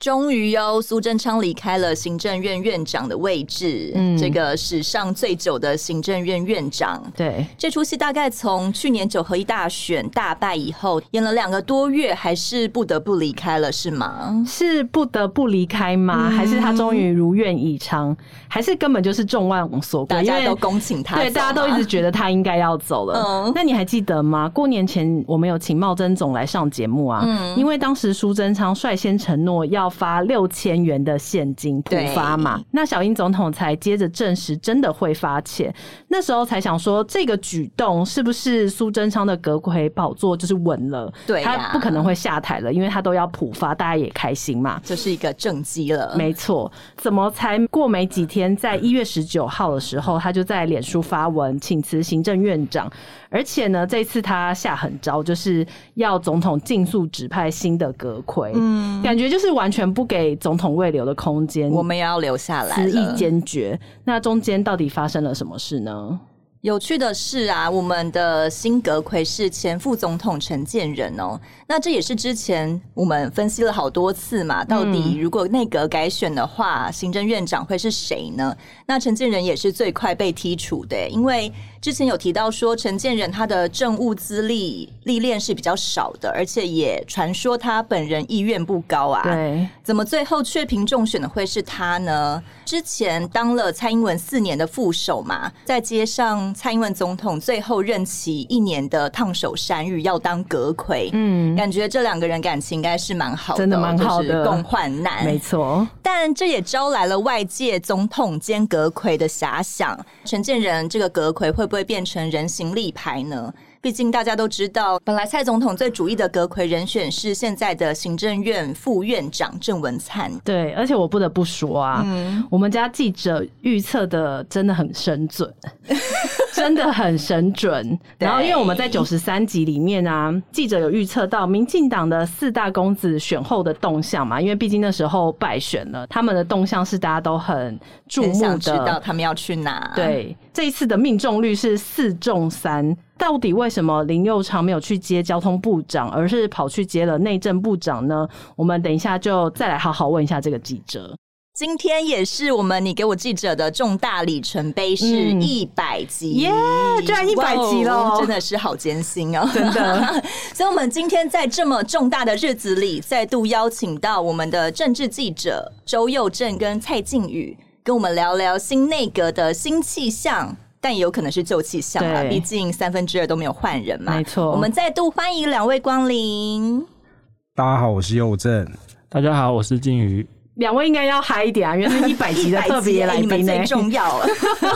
终于哟，苏贞昌离开了行政院院长的位置，嗯，这个史上最久的行政院院长。对，这出戏大概从去年九合一大选大败以后，演了两个多月，还是不得不离开了，是吗？是不得不离开吗？嗯、还是他终于如愿以偿？还是根本就是众望所归？大家都恭请他，对，大家都一直觉得他应该要走了。嗯，那你还记得吗？过年前我们有请茂贞总来上节目啊，嗯，因为当时苏贞昌率先承诺要。发六千元的现金普发嘛？那小英总统才接着证实真的会发钱，那时候才想说这个举动是不是苏贞昌的阁揆宝座就是稳了？对、啊，他不可能会下台了，因为他都要普发，大家也开心嘛，这是一个政绩了。没错，怎么才过没几天，在一月十九号的时候，他就在脸书发文请辞行政院长，而且呢，这次他下狠招，就是要总统尽速指派新的阁魁，嗯，感觉就是完全。全不给总统未留的空间，我们也要留下来。执意坚决，那中间到底发生了什么事呢？有趣的是啊，我们的辛格奎是前副总统陈建仁哦。那这也是之前我们分析了好多次嘛，到底如果内阁改选的话，嗯、行政院长会是谁呢？那陈建仁也是最快被剔除的，因为之前有提到说陈建仁他的政务资历历练是比较少的，而且也传说他本人意愿不高啊。对，怎么最后却凭中选的会是他呢？之前当了蔡英文四年的副手嘛，在接上蔡英文总统最后任期一年的烫手山芋要当阁揆，嗯。感觉这两个人感情应该是蛮好的，真的蛮好的，共患难，没错。但这也招来了外界总统兼阁魁的遐想，陈建仁这个阁魁会不会变成人形立牌呢？毕竟大家都知道，本来蔡总统最主意的阁揆人选是现在的行政院副院长郑文灿。对，而且我不得不说啊，嗯、我们家记者预测的真的很神准，真的很神准。然后，因为我们在九十三集里面啊，记者有预测到民进党的四大公子选后的动向嘛，因为毕竟那时候败选了，他们的动向是大家都很注目的，想知道他们要去哪。对，这一次的命中率是四中三。到底为什么林佑昌没有去接交通部长，而是跑去接了内政部长呢？我们等一下就再来好好问一下这个记者。今天也是我们你给我记者的重大里程碑，是一百集耶！居然一百集了，真的是好艰辛哦，真的。所以，我们今天在这么重大的日子里，再度邀请到我们的政治记者周佑正跟蔡靖宇，跟我们聊聊新内阁的新气象。但也有可能是旧气象啊，毕竟三分之二都没有换人嘛。没错，我们再度欢迎两位光临。大家好，我是佑正。大家好，我是金鱼。两位应该要嗨一点啊，因为是一百集的 特别来宾，你们最重要了。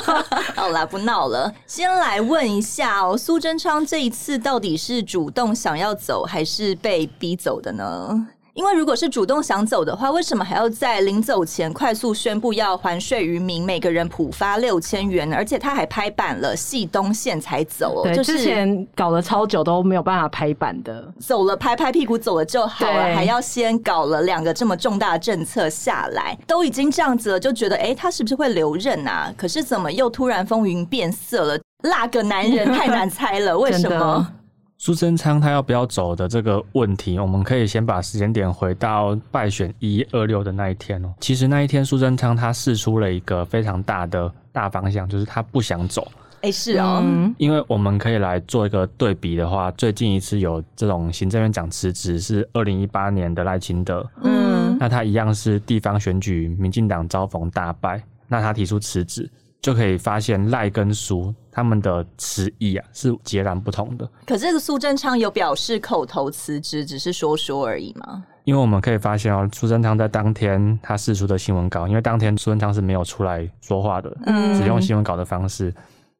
好啦，不闹了。先来问一下哦，苏贞昌这一次到底是主动想要走，还是被逼走的呢？因为如果是主动想走的话，为什么还要在临走前快速宣布要还税于民，每个人普发六千元？而且他还拍板了，系东线才走。对，就是、之前搞了超久都没有办法拍板的，走了拍拍屁股走了就好了，还要先搞了两个这么重大的政策下来，都已经这样子了，就觉得哎、欸，他是不是会留任啊？可是怎么又突然风云变色了？那个男人太难猜了，为什么？苏贞昌他要不要走的这个问题，我们可以先把时间点回到败选一一二六的那一天哦。其实那一天苏贞昌他试出了一个非常大的大方向，就是他不想走。哎，是哦，因为我们可以来做一个对比的话，最近一次有这种行政院长辞职是二零一八年的赖清德，嗯，那他一样是地方选举，民进党遭逢大败，那他提出辞职。就可以发现赖跟苏他们的词义啊是截然不同的。可是这个苏贞昌有表示口头辞职，只是说说而已吗？因为我们可以发现哦，苏贞昌在当天他释出的新闻稿，因为当天苏贞昌是没有出来说话的，嗯，只用新闻稿的方式。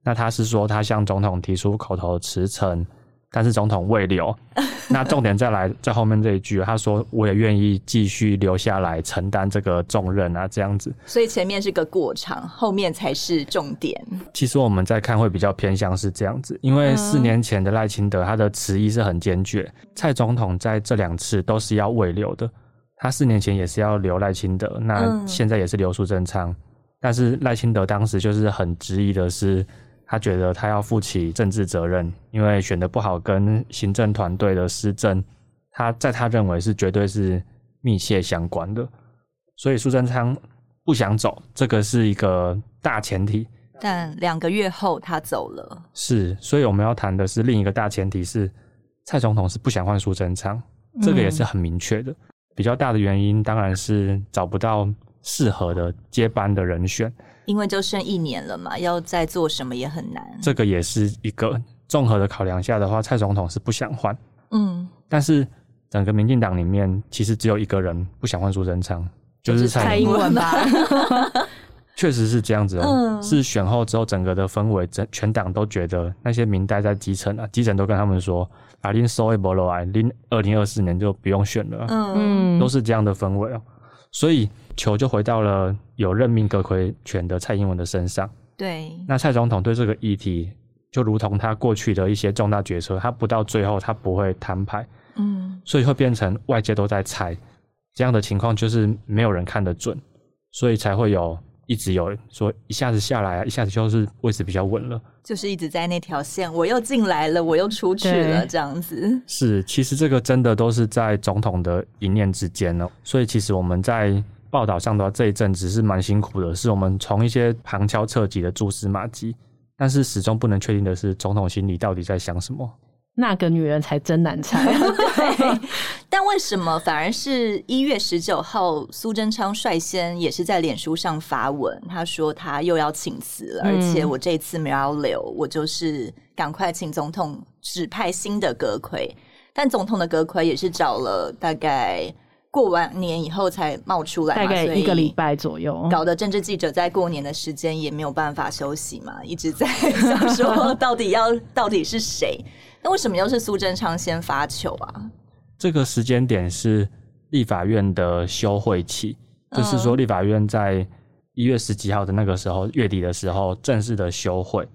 那他是说他向总统提出口头辞呈。但是总统未留，那重点再来在后面这一句，他说我也愿意继续留下来承担这个重任啊，这样子。所以前面是个过场，后面才是重点。其实我们在看会比较偏向是这样子，因为四年前的赖清德他的词意是很坚决，蔡总统在这两次都是要未留的。他四年前也是要留赖清德，那现在也是留苏贞昌，嗯、但是赖清德当时就是很质疑的是，他觉得他要负起政治责任，因为选的不好跟行政团队的施政，他在他认为是绝对是密切相关的，所以苏贞昌不想走，这个是一个大前提。但两个月后他走了，是，所以我们要谈的是另一个大前提是，蔡总统是不想换苏贞昌，这个也是很明确的。嗯比较大的原因当然是找不到适合的接班的人选，因为就剩一年了嘛，要再做什么也很难。这个也是一个综合的考量下的话，蔡总统是不想换。嗯，但是整个民进党里面其实只有一个人不想换苏贞昌，就是蔡英文吧。确实是这样子哦、喔，嗯、是选后之后整个的氛围，整全党都觉得那些民代在基层啊，基层都跟他们说。啊，林收一波落来，恁二零二四年就不用选了。嗯，都是这样的氛围哦。所以球就回到了有任命阁魁权的蔡英文的身上。对。那蔡总统对这个议题，就如同他过去的一些重大决策，他不到最后他不会摊牌。嗯。所以会变成外界都在猜，这样的情况就是没有人看得准，所以才会有。一直有说一下子下来啊，一下子就是位置比较稳了，就是一直在那条线，我又进来了，我又出去了，对这样子。是，其实这个真的都是在总统的一念之间哦。所以其实我们在报道上的话，这一阵子是蛮辛苦的，是我们从一些旁敲侧击的蛛丝马迹，但是始终不能确定的是，总统心里到底在想什么。那个女人才真难猜。对，但为什么反而是一月十九号，苏贞昌率先也是在脸书上发文，他说他又要请辞了，嗯、而且我这次没有要留，我就是赶快请总统指派新的阁揆。但总统的阁揆也是找了大概过完年以后才冒出来，大概一个礼拜左右，搞得政治记者在过年的时间也没有办法休息嘛，一直在想说 到底要到底是谁。那为什么又是苏贞昌先发球啊？这个时间点是立法院的休会期，就是说立法院在一月十几号的那个时候，月底的时候正式的休会。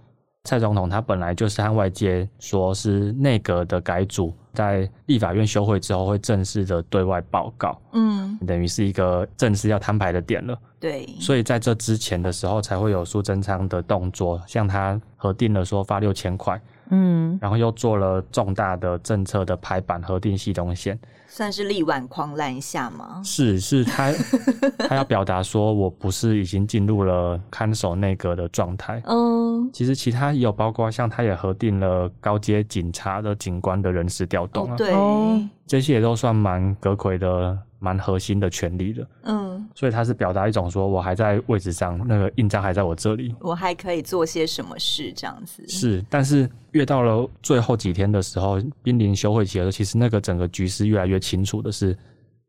蔡总统他本来就是和外界说是内阁的改组，在立法院休会之后会正式的对外报告，嗯，等于是一个正式要摊牌的点了。对，所以在这之前的时候才会有苏贞昌的动作，像他核定了说发六千块。嗯，然后又做了重大的政策的排版核定系统线，算是力挽狂澜一下吗？是，是他 他要表达说，我不是已经进入了看守内阁的状态。嗯，其实其他也有包括像他也核定了高阶警察的警官的人事调动啊，哦、对，这些也都算蛮阁魁的。蛮核心的权利的，嗯，所以他是表达一种说，我还在位置上，那个印章还在我这里，我还可以做些什么事，这样子。是。但是越到了最后几天的时候，濒临休会期的时候，其实那个整个局势越来越清楚的是，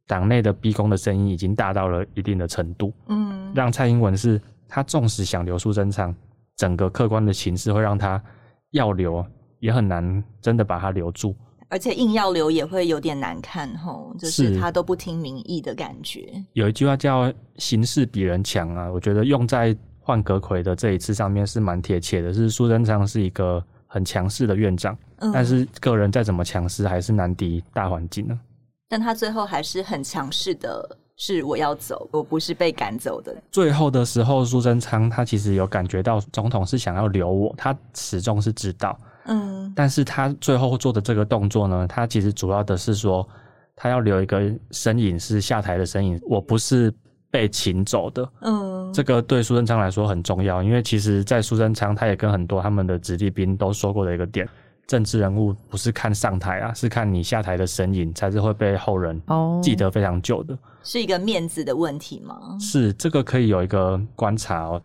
党内的逼宫的声音已经大到了一定的程度，嗯，让蔡英文是他纵使想留苏贞昌，整个客观的形势会让他要留也很难真的把他留住。而且硬要留也会有点难看吼，就是他都不听民意的感觉。有一句话叫“形势比人强”啊，我觉得用在换阁魁的这一次上面是蛮贴切的。是苏贞昌是一个很强势的院长，嗯、但是个人再怎么强势，还是难敌大环境呢。但他最后还是很强势的，是我要走，我不是被赶走的。最后的时候，苏贞昌他其实有感觉到总统是想要留我，他始终是知道。嗯，但是他最后做的这个动作呢，他其实主要的是说，他要留一个身影是下台的身影，我不是被请走的。嗯，这个对苏贞昌来说很重要，因为其实，在苏贞昌他也跟很多他们的子弟兵都说过的一个点，政治人物不是看上台啊，是看你下台的身影才是会被后人记得非常久的。哦，是一个面子的问题吗？是，这个可以有一个观察哦。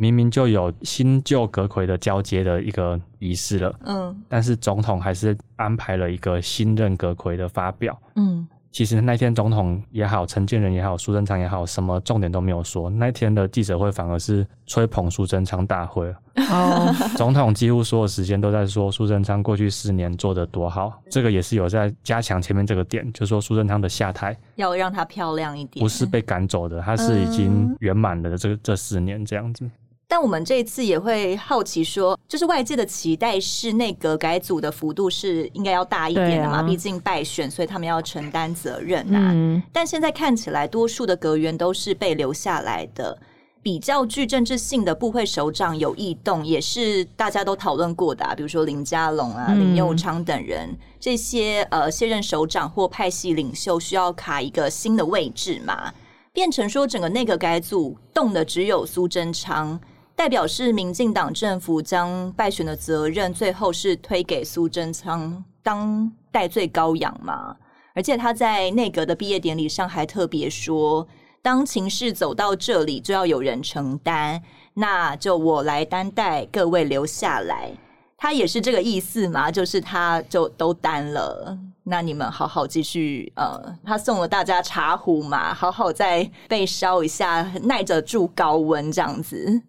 明明就有新旧阁揆的交接的一个仪式了，嗯，但是总统还是安排了一个新任阁揆的发表，嗯，其实那天总统也好，陈建仁也好，苏贞昌也好，什么重点都没有说。那天的记者会反而是吹捧苏贞昌大会，哦，总统几乎所有时间都在说苏贞昌过去四年做得多好，这个也是有在加强前面这个点，就是说苏贞昌的下台要让他漂亮一点，不是被赶走的，他是已经圆满了这这四年这样子。但我们这一次也会好奇说，就是外界的期待是内阁改组的幅度是应该要大一点的嘛？毕、啊、竟败选，所以他们要承担责任呐、啊嗯。但现在看起来，多数的阁员都是被留下来的，比较具政治性的部会首长有异动，也是大家都讨论过的、啊，比如说林佳龙啊、林佑昌等人，嗯、这些呃卸任首长或派系领袖需要卡一个新的位置嘛？变成说整个内阁改组动的只有苏贞昌。代表是民进党政府将败选的责任最后是推给苏贞昌当代罪羔羊嘛？而且他在内阁的毕业典礼上还特别说，当情势走到这里，就要有人承担，那就我来担待，各位留下来。他也是这个意思嘛？就是他就都担了，那你们好好继续。呃，他送了大家茶壶嘛，好好再被烧一下，耐着住高温这样子。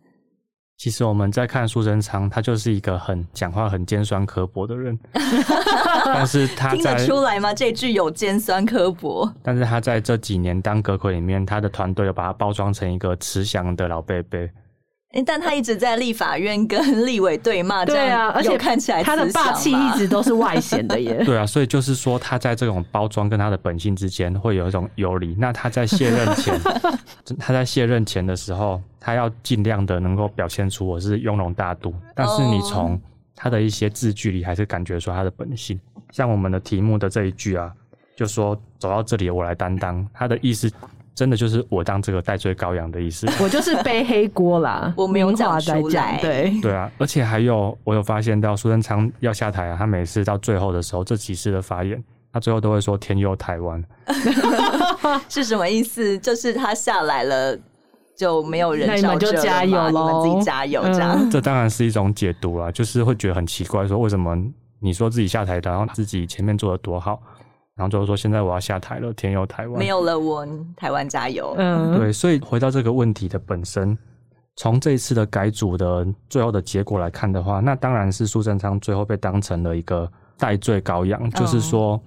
其实我们在看苏贞昌，他就是一个很讲话很尖酸刻薄的人。但是他听得出来吗？这句有尖酸刻薄。但是他在这几年当阁魁里面，他的团队又把他包装成一个慈祥的老伯伯。但他一直在立法院跟立委对骂，对啊，而且看起来他的霸气一直都是外显的耶。对啊，所以就是说他在这种包装跟他的本性之间会有一种游离。那他在卸任前，他在卸任前的时候，他要尽量的能够表现出我是雍容大度，但是你从他的一些字句里还是感觉出他的本性。像我们的题目的这一句啊，就说走到这里我来担当，他的意思。真的就是我当这个代罪羔羊的意思，我就是背黑锅啦，我没有讲出来。对对啊，而且还有我有发现到苏贞昌要下台啊，他每次到最后的时候，这几次的发言，他最后都会说天佑台湾，是什么意思？就是他下来了就没有人，那你们就加油喽，你们自己加油这样。嗯、这当然是一种解读啊，就是会觉得很奇怪，说为什么你说自己下台的，然后自己前面做的多好。然后就是说，现在我要下台了，天佑台湾，没有了我，台湾加油。嗯，对，所以回到这个问题的本身，从这一次的改组的最后的结果来看的话，那当然是苏贞昌最后被当成了一个代罪羔羊，嗯，就是说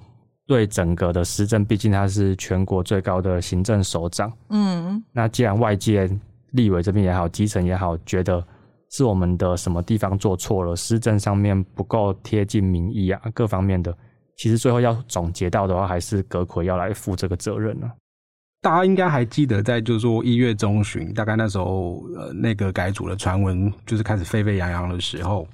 对整个的施政，毕竟他是全国最高的行政首长。嗯，那既然外界立委这边也好，基层也好，觉得是我们的什么地方做错了，施政上面不够贴近民意啊，各方面的。其实最后要总结到的话，还是葛奎要来负这个责任呢、啊。大家应该还记得，在就是说一月中旬，大概那时候，呃，那个改组的传闻就是开始沸沸扬扬的时候，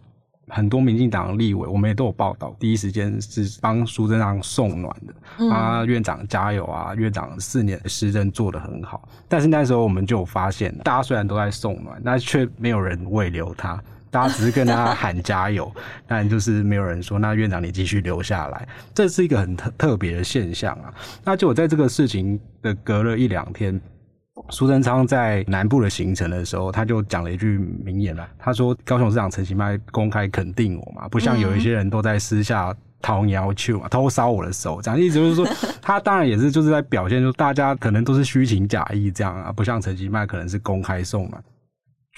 很多民进党立委，我们也都有报道，第一时间是帮苏贞昌送暖的，啊，院长加油啊，院长四年的施政做得很好。但是那时候我们就有发现，大家虽然都在送暖，但却没有人慰留他。大家只是跟他喊加油，但就是没有人说，那院长你继续留下来，这是一个很特特别的现象啊。那就我在这个事情的隔了一两天，苏贞昌在南部的行程的时候，他就讲了一句名言了。他说：“高雄市长陈其迈公开肯定我嘛，不像有一些人都在私下掏你要求嘛，偷烧我的手，这样意思就是说，他当然也是就是在表现，就大家可能都是虚情假意这样啊，不像陈其迈可能是公开送嘛。”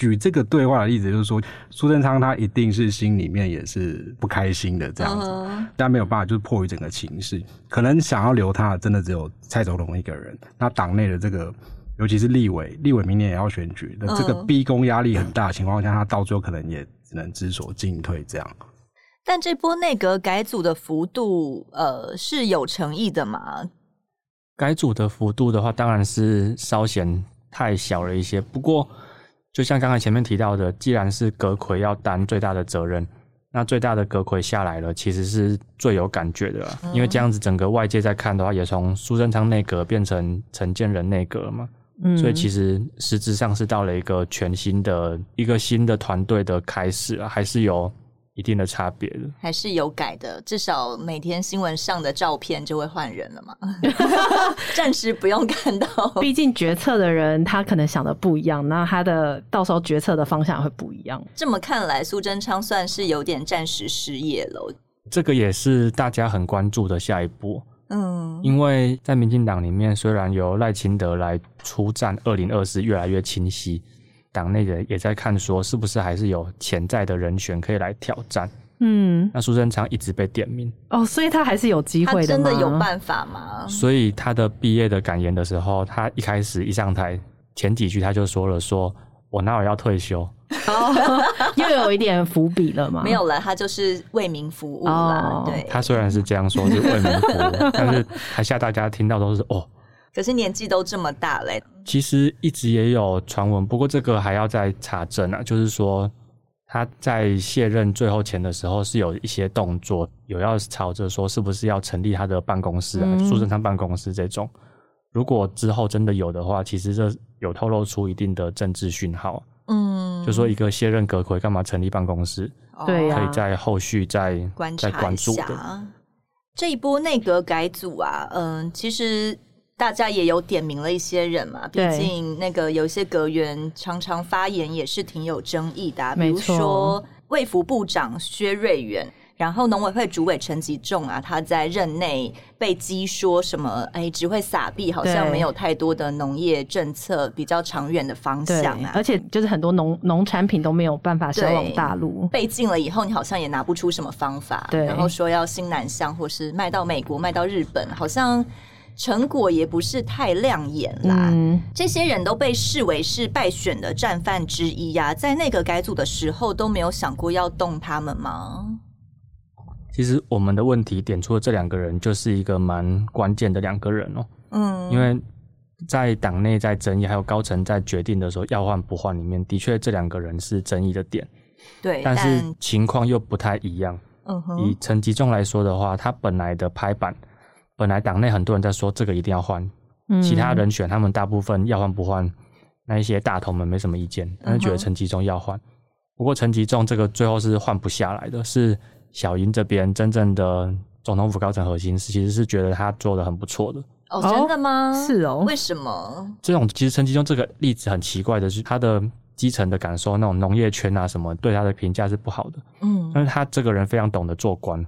举这个对话的例子，就是说苏贞昌他一定是心里面也是不开心的这样子，但没有办法，就是迫于整个情势，可能想要留他的真的只有蔡总统一个人。那党内的这个，尤其是立委，立委明年也要选举，那这个逼宫压力很大的情况下，他到最后可能也只能知所进退这样。但这波内阁改组的幅度，呃，是有诚意的嘛？改组的幅度的话，当然是稍显太小了一些，不过。就像刚才前面提到的，既然是阁魁要担最大的责任，那最大的阁魁下来了，其实是最有感觉的，嗯，因为这样子整个外界在看的话，也从苏贞昌内阁变成陈建仁内阁了嘛，嗯，所以其实实质上是到了一个全新的一个新的团队的开始啊，还是有。一定的差别的，还是有改的。至少每天新闻上的照片就会换人了嘛，暂时不用看到。毕竟决策的人他可能想的不一样，那他的到时候决策的方向会不一样。这么看来，苏贞昌算是有点暂时失业了。这个也是大家很关注的下一步。嗯，因为在民进党里面，虽然由赖清德来出战，二零二四越来越清晰。党内人也在看，说是不是还是有潜在的人选可以来挑战。嗯，那苏贞昌一直被点名哦，所以他还是有机会的。真的有办法吗？所以他的毕业的感言的时候，他一开始一上台前几句他就说了说：“说我哪有要退休？哦，又有一点伏笔了吗？没有了，他就是为民服务啦。哦、对，他虽然是这样说，是为民服务，但是台下大家听到都是哦。可是年纪都这么大嘞。其实一直也有传闻，不过这个还要再查证啊。就是说他在卸任最后前的时候，是有一些动作，有要朝着说是不是要成立他的办公室啊，苏贞昌办公室这种。如果之后真的有的话，其实这有透露出一定的政治讯号。嗯，就说一个卸任阁揆干嘛成立办公室？对、哦，可以在后续再观察再关注的。这一波内阁改组啊，嗯，其实。大家也有点名了一些人嘛，毕竟那个有一些阁员常常发言也是挺有争议的，啊，比如说卫福部长薛瑞元，然后农委会主委陈吉仲啊，他在任内被讥说什么，哎，只会撒币，好像没有太多的农业政策比较长远的方向啊，而且就是很多农农产品都没有办法销往大陆，被禁了以后，你好像也拿不出什么方法，对，然后说要新南向或是卖到美国、卖到日本，好像。成果也不是太亮眼啦，嗯，这些人都被视为是败选的战犯之一呀，啊，在内阁改组的时候都没有想过要动他们吗？其实我们的问题点出了这两个人，就是一个蛮关键的两个人哦。嗯，因为在党内在争议，还有高层在决定的时候要换不换里面，的确这两个人是争议的点。对，但是情况又不太一样。嗯哼，以陈吉仲来说的话，他本来的拍板。本来党内很多人在说这个一定要换，嗯，其他人选他们大部分要换不换，那一些大头们没什么意见，但是觉得陈吉仲要换。嗯、不过陈吉仲这个最后是换不下来的，是小英这边真正的总统府高层核心是其实是觉得他做得很不错的。哦，真的吗？是哦。为什么？这种其实陈吉仲这个例子很奇怪的是，他的基层的感受，那种农业圈啊什么对他的评价是不好的。嗯，但是他这个人非常懂得做官。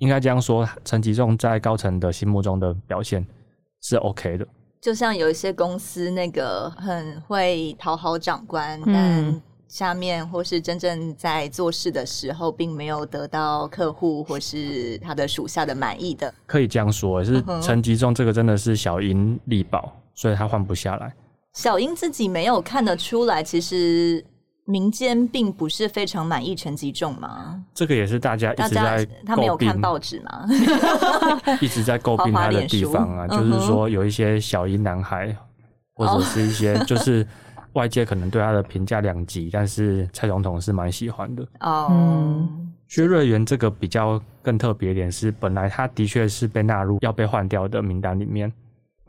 应该这样说，陈吉仲在高层的心目中的表现是 OK 的。就像有一些公司那个很会讨好长官，嗯，但下面或是真正在做事的时候，并没有得到客户或是他的属下的满意的。可以这样说，是陈吉仲这个真的是小英力保，所以他换不下来。小英自己没有看得出来，其实。民间并不是非常满意陈吉仲吗？这个也是大家一直在他没有看报纸吗？一直在诟病他的地方啊，就是说有一些小英男孩，或者是一些 就是外界可能对他的评价两极，但是蔡总统是蛮喜欢的。哦，嗯，薛瑞元这个比较更特别一点是，本来他的确是被纳入要被换掉的名单里面。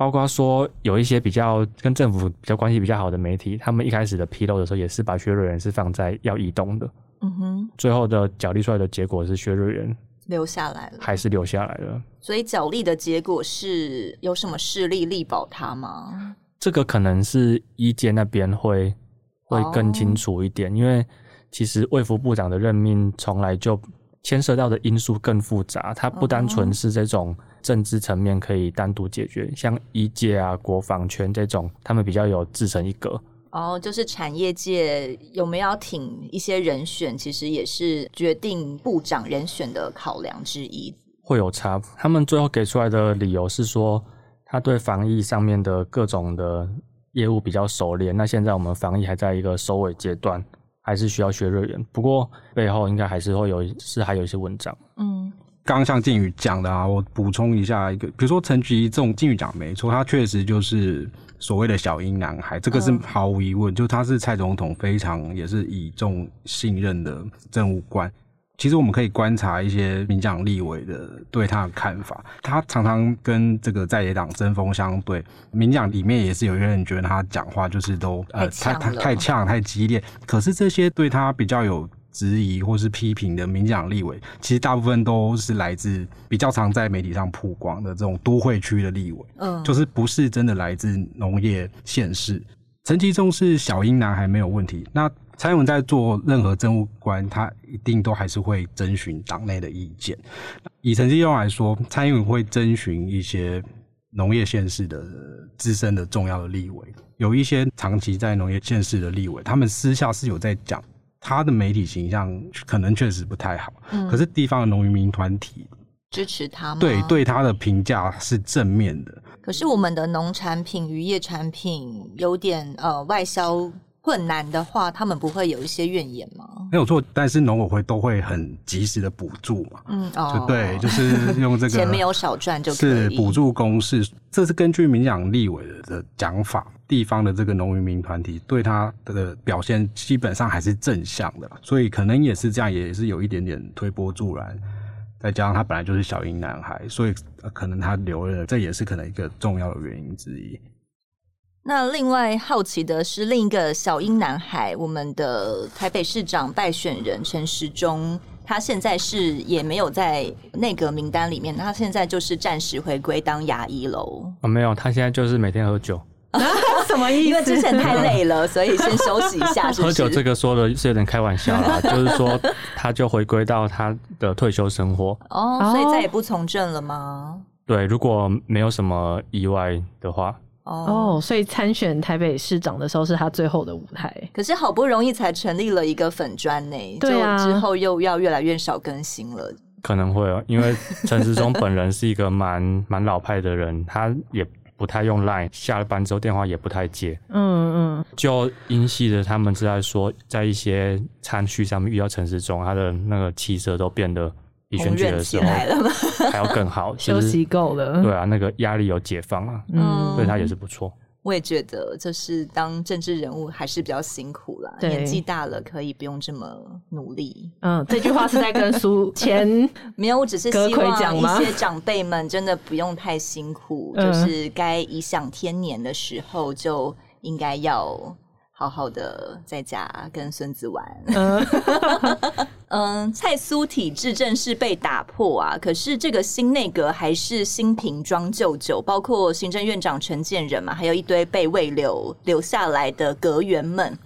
包括说有一些比较跟政府比较关系比较好的媒体，他们一开始的披露的时候，也是把薛瑞元是放在要移动的。嗯哼，最后的角力出来的结果是薛瑞元留下来了，还是留下来了？所以角力的结果是有什么势力力保他吗？这个可能是一届那边会会更清楚一点，哦、因为其实卫福部长的任命从来就牵涉到的因素更复杂，它不单纯是这种。政治层面可以单独解决，像医界啊、国防圈这种，他们比较有自成一格。哦，就是产业界有没有要挺一些人选，其实也是决定部长人选的考量之一。会有差，他们最后给出来的理由是说，他对防疫上面的各种的业务比较熟练。那现在我们防疫还在一个收尾阶段，还是需要学瑞元。不过背后应该还是会有，是还有一些文章。嗯。刚刚像靖宇讲的啊，我补充一下一个，比如说陈菊这种靖宇讲没错，他确实就是所谓的小英男孩，这个是毫无疑问，就他是蔡总统非常也是倚重信任的政务官。其实我们可以观察一些民进党立委的对他的看法，他常常跟这个在野党针锋相对，民进党里面也是有些人觉得他讲话就是都呃太太太呛太激烈，可是这些对他比较有。质疑或是批评的民进党立委，其实大部分都是来自比较常在媒体上曝光的这种都会区的立委，嗯，就是不是真的来自农业县市。陈其中是小英男孩没有问题，那蔡英文在做任何政务官，他一定都还是会征询党内的意见。以陈绩用来说，蔡英文会征询一些农业县市的资深的重要的立委，有一些长期在农业县市的立委，他们私下是有在讲。他的媒体形象可能确实不太好，嗯，可是地方的农渔民团体支持他吗？对，对他的评价是正面的。可是我们的农产品、渔业产品有点呃外销困难的话，他们不会有一些怨言吗？没有错，但是农委会都会很及时的补助嘛。嗯，哦，就对，就是用这个 钱没有少赚就可以是补助公式，这是根据民进党立委的讲法，地方的这个农渔民团体对他的表现基本上还是正向的，所以可能也是这样，也是有一点点推波助澜。再加上他本来就是小英男孩，所以可能他留了，这也是可能一个重要的原因之一。那另外好奇的是，另一个小英男孩，我们的台北市长败选人陈时中，他现在是也没有在内阁名单里面，他现在就是暂时回归当牙医喽。哦，没有，他现在就是每天喝酒。什么意思？因为之前太累了，所以先休息一下 是是。喝酒这个说的是有点开玩笑啦，就是说他就回归到他的退休生活。哦，所以再也不从政了吗？对，如果没有什么意外的话。哦，所以参选台北市长的时候是他最后的舞台。可是好不容易才成立了一个粉专呢，对之后又要越来越少更新了。可能会哦，因为陈时中本人是一个蛮 蛮老派的人，他也不太用 Line，下了班之后电话也不太接。嗯嗯，就英系的他们是在说，在一些餐叙上面遇到陈时中，他的那个气色都变得。比选举的时候还要更好，休息够了。对啊，那个压力有解放啊，嗯，对他也是不错。我也觉得，就是当政治人物还是比较辛苦啦。年纪大了可以不用这么努力。嗯，这句话是在跟苏 前没有，我只是希望一些长辈们真的不用太辛苦，就是该颐享天年的时候就应该要。好好的在家跟孙子玩。嗯，蔡苏体制正式被打破啊！可是这个新内阁还是新瓶装旧酒，包括行政院长陈建仁嘛，还有一堆被慰留留下来的阁员们，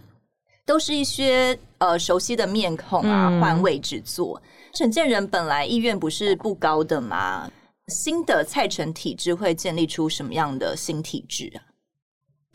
都是一些呃熟悉的面孔啊，换位置做。陈建仁本来意愿不是不高的嘛，新的蔡陈体制会建立出什么样的新体制啊？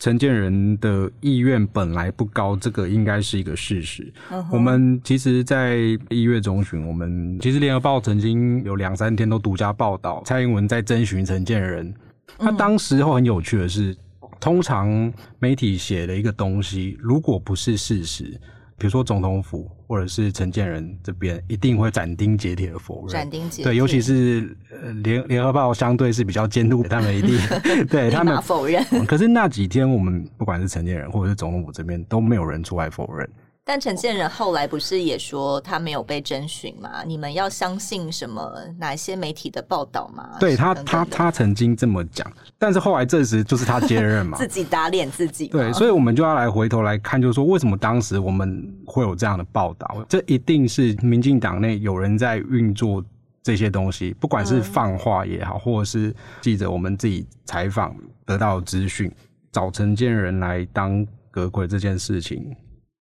陈建人的意愿本来不高，这个应该是一个事实。Uh huh. 我们其实，在一月中旬，我们其实联合报曾经有两三天都独家报道蔡英文在征询承建人。他当时候很有趣的是，通常媒体写的一个东西，如果不是事实。比如说总统府或者是陈建仁这边一定会斩钉截铁的否认，斩钉截铁。对，尤其是联联合报相对是比较监督，他们一定 对他们否认。可是那几天我们不管是陈建仁或者是总统府这边都没有人出来否认。但陈建仁后来不是也说他没有被征询吗？你们要相信什么？哪一些媒体的报道吗？对他，他他曾经这么讲，但是后来证实就是他接任嘛，自己打脸自己。对，所以我们就要来回头来看，就是说为什么当时我们会有这样的报道？这一定是民进党内有人在运作这些东西，不管是放话也好，或者是记者我们自己采访得到的资讯，找陈建仁来当阁揆这件事情。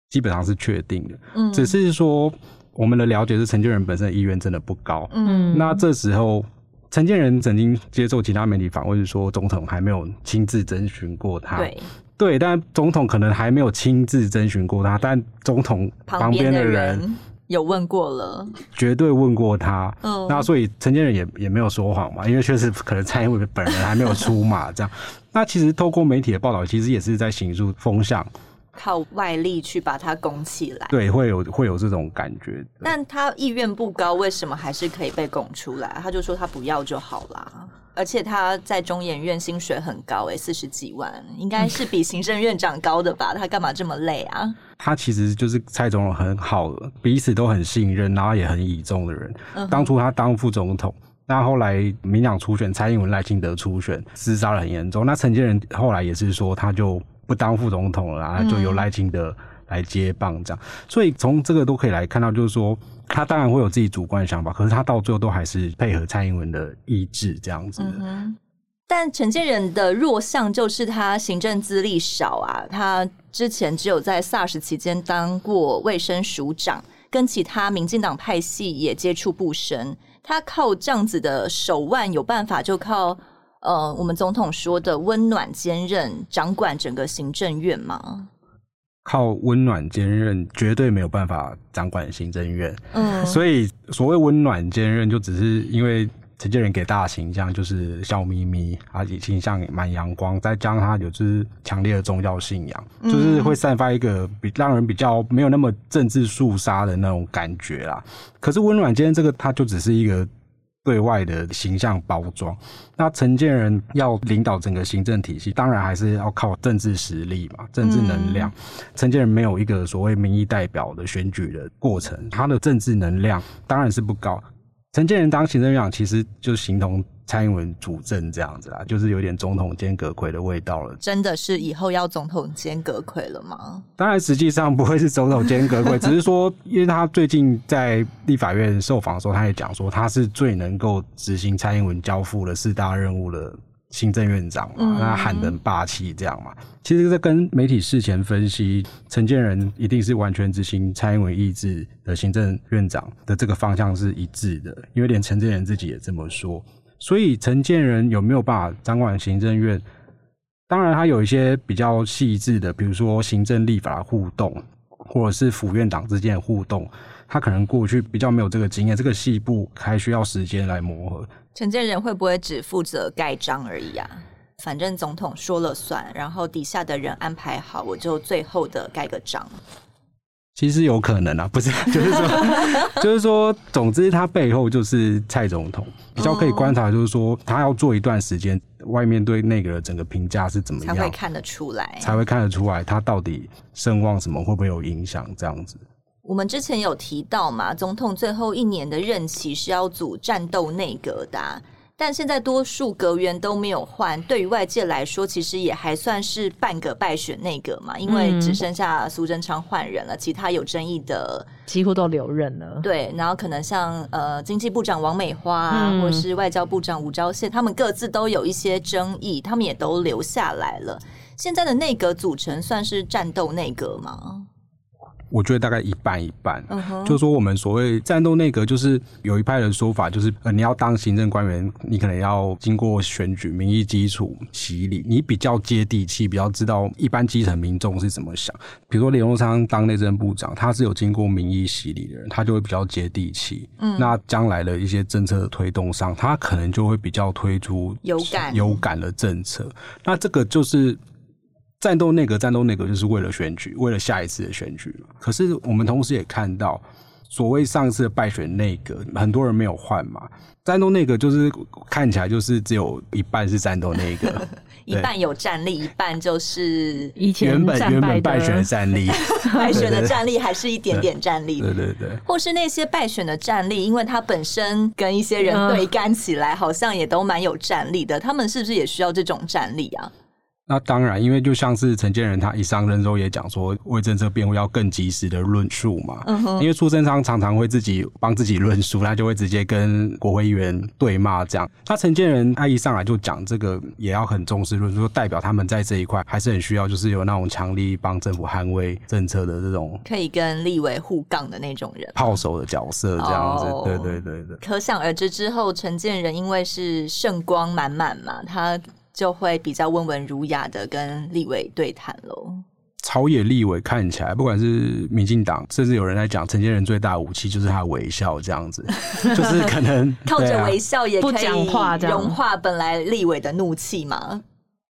基本上是确定的，嗯，只是说我们的了解是陈建仁本身的意愿真的不高，嗯，那这时候陈建仁曾经接受其他媒体访问说，总统还没有亲自征询过他，对，对，但总统可能还没有亲自征询过他，但总统旁边的人有问过了，绝对问过他，嗯，那所以陈建仁也也没有说谎嘛，因为确实可能蔡英文本人还没有出马这样，那其实透过媒体的报道，其实也是在形塑风向。靠外力去把它拱起来，对，会有会有这种感觉。但他意愿不高，为什么还是可以被拱出来？他就说他不要就好啦。而且他在中研院薪水很高，欸，诶，四十几万，应该是比行政院长高的吧？他干嘛这么累啊？他其实就是蔡总统很好，彼此都很信任，然后也很倚重的人。嗯、当初他当副总统，那后来民党初选，蔡英文赖清德初选，厮杀的很严重。那陈建仁后来也是说，他就。不当副总统了，然后就由赖清德来接棒，这样。嗯、所以从这个都可以来看到，就是说他当然会有自己主观的想法，可是他到最后都还是配合蔡英文的意志这样子的。嗯、但陈建仁的弱项就是他行政资历少啊，他之前只有在 SARS 期间当过卫生署长，跟其他民进党派系也接触不深。他靠这样子的手腕有办法，就靠。呃，我们总统说的温暖坚韧，掌管整个行政院吗？靠温暖坚韧，绝对没有办法掌管行政院。嗯，所以所谓温暖坚韧，就只是因为陈建仁给大家形象就是笑眯眯，而且形象蛮阳光，再加上他有就是强烈的宗教信仰，就是会散发一个比让人比较没有那么政治肃杀的那种感觉啦。可是温暖间这个，它就只是一个。对外的形象包装，那承建人要领导整个行政体系，当然还是要靠政治实力嘛，政治能量。承建人没有一个所谓民意代表的选举的过程，他的政治能量当然是不高。承建人当行政院长，其实就形同蔡英文主政这样子啦，就是有点总统兼阁揆的味道了。真的是以后要总统兼阁揆了吗？当然，实际上不会是总统兼阁揆，只是说，因为他最近在立法院受访的时候，他也讲说他是最能够执行蔡英文交付的四大任务的。行政院长嘛，那喊得很霸气这样嘛。其实这跟媒体事前分析，陈建仁一定是完全执行蔡英文意志的行政院长的这个方向是一致的，因为连陈建仁自己也这么说。所以承建人有没有办法掌管行政院？当然，他有一些比较细致的，比如说行政立法互动，或者是府院党之间的互动，他可能过去比较没有这个经验，这个细部还需要时间来磨合。承建人会不会只负责盖章而已啊？反正总统说了算，然后底下的人安排好，我就最后的盖个章。其实有可能啊，不是，就是说，就是说，总之他背后就是蔡总统，比较可以观察，就是说他要做一段时间，外面对那个整个评价是怎么样，才会看得出来，才会看得出来他到底声望什么会不会有影响，这样子。我们之前有提到嘛，总统最后一年的任期是要组战斗内阁的啊，但现在多数阁员都没有换，对于外界来说，其实也还算是半个败选内阁嘛，因为只剩下苏贞昌换人了，其他有争议的几乎都留任了。对，然后可能像呃经济部长王美花啊，嗯，或是外交部长吴钊燮，他们各自都有一些争议，他们也都留下来了。现在的内阁组成算是战斗内阁吗？我觉得大概一半一半嗯哼就是说我们所谓战斗内阁，就是有一派的说法，就是呃，你要当行政官员，你可能要经过选举、民意基础洗礼，你比较接地气，比较知道一般基层民众是怎么想。比如说林右昌当内政部长，他是有经过民意洗礼的人，他就会比较接地气。嗯，那将来的一些政策的推动上，他可能就会比较推出有感有感的政策。那这个就是。战斗内阁，战斗内阁就是为了选举，为了下一次的选举。可是我们同时也看到，所谓上次的败选内阁，很多人没有换嘛。战斗内阁就是看起来就是只有一半是战斗内阁，一半有战力，一半就是以前原本原本败选的战力，败选的战力还是一点点战力。对对对，或是那些败选的战力，因为他本身跟一些人对干起来，好像也都蛮有战力的。他们是不是也需要这种战力啊？那当然，因为就像是陈建仁他一上任之后也讲说，为政策辩护要更及时的论述嘛。嗯哼。因为苏贞昌常常会自己帮自己论述，他就会直接跟国会议员对骂这样。那陈建仁他一上来就讲这个，也要很重视论述，代表他们在这一块还是很需要，就是有那种强力帮政府捍卫政策的这种，可以跟立委互杠的那种人，炮手的角色这样子。对对对。可想而知，之后陈建仁因为是圣光满满嘛，他。就会比较温文儒雅的跟立委对谈喽。朝野立委看起来，不管是民进党，甚至有人在讲，陈建仁最大的武器就是他的微笑，这样子，就是可能 靠着微笑也可以融化本来立委的怒气嘛。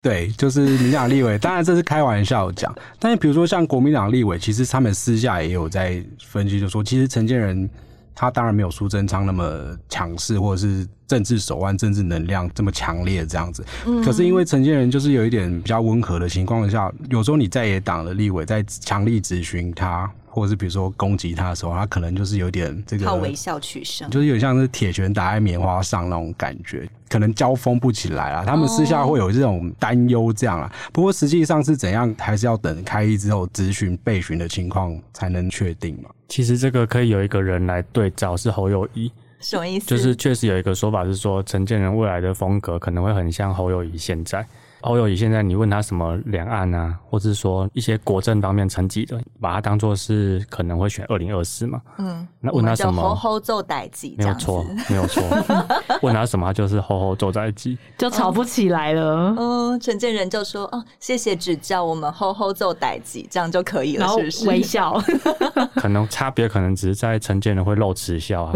对，就是民进党立委，当然这是开玩笑讲，但是比如说像国民党立委，其实他们私下也有在分析，就说其实陈建仁。他当然没有苏贞昌那么强势，或者是政治手腕、政治能量这么强烈这样子。嗯。可是因为陈建仁就是有一点比较温和的情况下，有时候你在野党的立委在强力质询他，或者是比如说攻击他的时候，他可能就是有点这个靠微笑取胜，就是有点像是铁拳打在棉花上那种感觉。可能交锋不起来啊，他们私下会有这种担忧这样啊。不过实际上是怎样，还是要等开议之后咨询备询的情况才能确定嘛。其实这个可以有一个人来对照，是侯友宜。什么意思？就是确实有一个说法是说，陈建仁未来的风格可能会很像侯友谊现在。侯友仪现在你问他什么两岸啊，或者是说一些国政方面成绩的，把他当做是可能会选二零二四嘛？嗯，那问他什么？吼吼做代志，没有错，没有错。问他什么，他就是吼吼做代志，就吵不起来了。嗯，陈建仁就说：“哦，谢谢指教，我们吼吼做代志，这样就可以了，是不是？”微笑，可能差别可能只是在陈建仁会露齿笑啊，